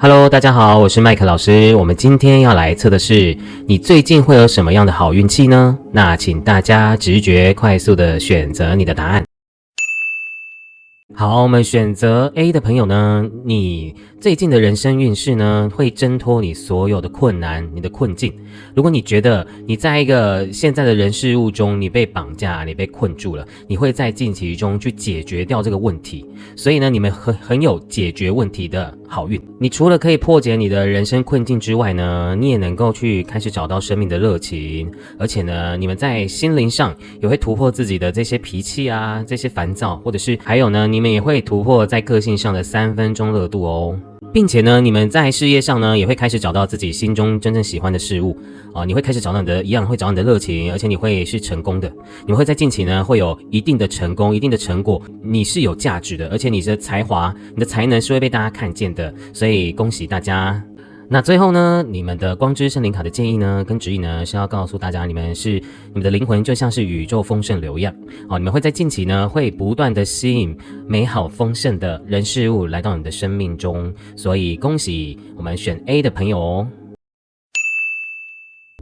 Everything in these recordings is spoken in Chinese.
Hello，大家好，我是麦克老师。我们今天要来测的是你最近会有什么样的好运气呢？那请大家直觉快速的选择你的答案。好，我们选择 A 的朋友呢，你最近的人生运势呢，会挣脱你所有的困难、你的困境。如果你觉得你在一个现在的人事物中，你被绑架、你被困住了，你会在近期中去解决掉这个问题。所以呢，你们很很有解决问题的好运。你除了可以破解你的人生困境之外呢，你也能够去开始找到生命的热情，而且呢，你们在心灵上也会突破自己的这些脾气啊、这些烦躁，或者是还有呢，你们。也会突破在个性上的三分钟热度哦，并且呢，你们在事业上呢，也会开始找到自己心中真正喜欢的事物啊，你会开始找到你的一样会找到你的热情，而且你会是成功的，你们会在近期呢会有一定的成功、一定的成果，你是有价值的，而且你的才华、你的才能是会被大家看见的，所以恭喜大家。那最后呢，你们的光之圣灵卡的建议呢，跟指引呢，是要告诉大家，你们是你们的灵魂就像是宇宙丰盛流一样，哦，你们会在近期呢，会不断的吸引美好丰盛的人事物来到你的生命中，所以恭喜我们选 A 的朋友哦。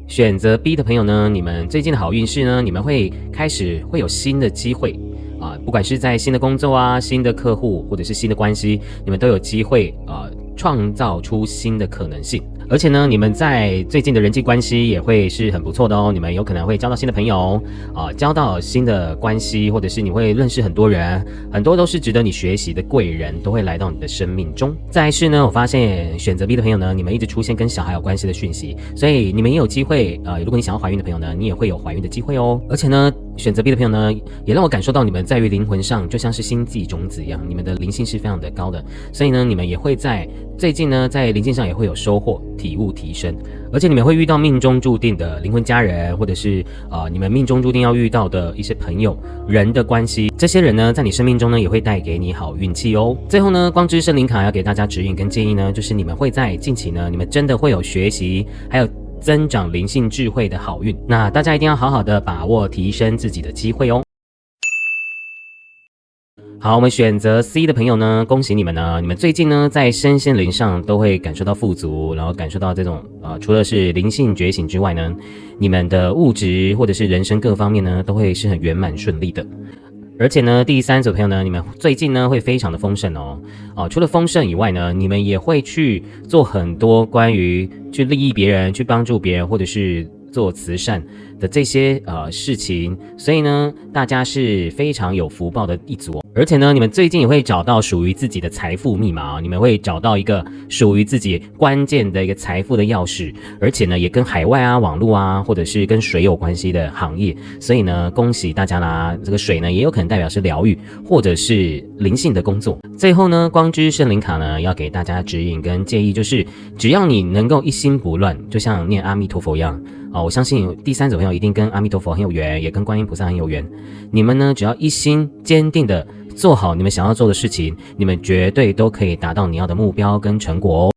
选择 B 的朋友呢，你们最近的好运势呢，你们会开始会有新的机会啊，不管是在新的工作啊、新的客户或者是新的关系，你们都有机会啊。创造出新的可能性，而且呢，你们在最近的人际关系也会是很不错的哦。你们有可能会交到新的朋友啊，交到新的关系，或者是你会认识很多人，很多都是值得你学习的贵人，都会来到你的生命中。再是呢，我发现选择 B 的朋友呢，你们一直出现跟小孩有关系的讯息，所以你们也有机会呃，如果你想要怀孕的朋友呢，你也会有怀孕的机会哦。而且呢。选择 B 的朋友呢，也让我感受到你们在于灵魂上就像是星际种子一样，你们的灵性是非常的高的，所以呢，你们也会在最近呢，在灵性上也会有收获、体悟、提升，而且你们会遇到命中注定的灵魂家人，或者是呃，你们命中注定要遇到的一些朋友、人的关系，这些人呢，在你生命中呢，也会带给你好运气哦。最后呢，光之森林卡要给大家指引跟建议呢，就是你们会在近期呢，你们真的会有学习，还有。增长灵性智慧的好运，那大家一定要好好的把握提升自己的机会哦。好，我们选择 C 的朋友呢，恭喜你们呢！你们最近呢，在身心灵上都会感受到富足，然后感受到这种呃，除了是灵性觉醒之外呢，你们的物质或者是人生各方面呢，都会是很圆满顺利的。而且呢，第三组朋友呢，你们最近呢会非常的丰盛哦，哦，除了丰盛以外呢，你们也会去做很多关于去利益别人、去帮助别人，或者是做慈善。的这些呃事情，所以呢，大家是非常有福报的一族，而且呢，你们最近也会找到属于自己的财富密码，你们会找到一个属于自己关键的一个财富的钥匙，而且呢，也跟海外啊、网络啊，或者是跟水有关系的行业，所以呢，恭喜大家啦！这个水呢，也有可能代表是疗愈或者是灵性的工作。最后呢，光之圣灵卡呢，要给大家指引跟建议，就是只要你能够一心不乱，就像念阿弥陀佛一样。啊，我相信第三种朋友一定跟阿弥陀佛很有缘，也跟观音菩萨很有缘。你们呢，只要一心坚定的做好你们想要做的事情，你们绝对都可以达到你要的目标跟成果哦。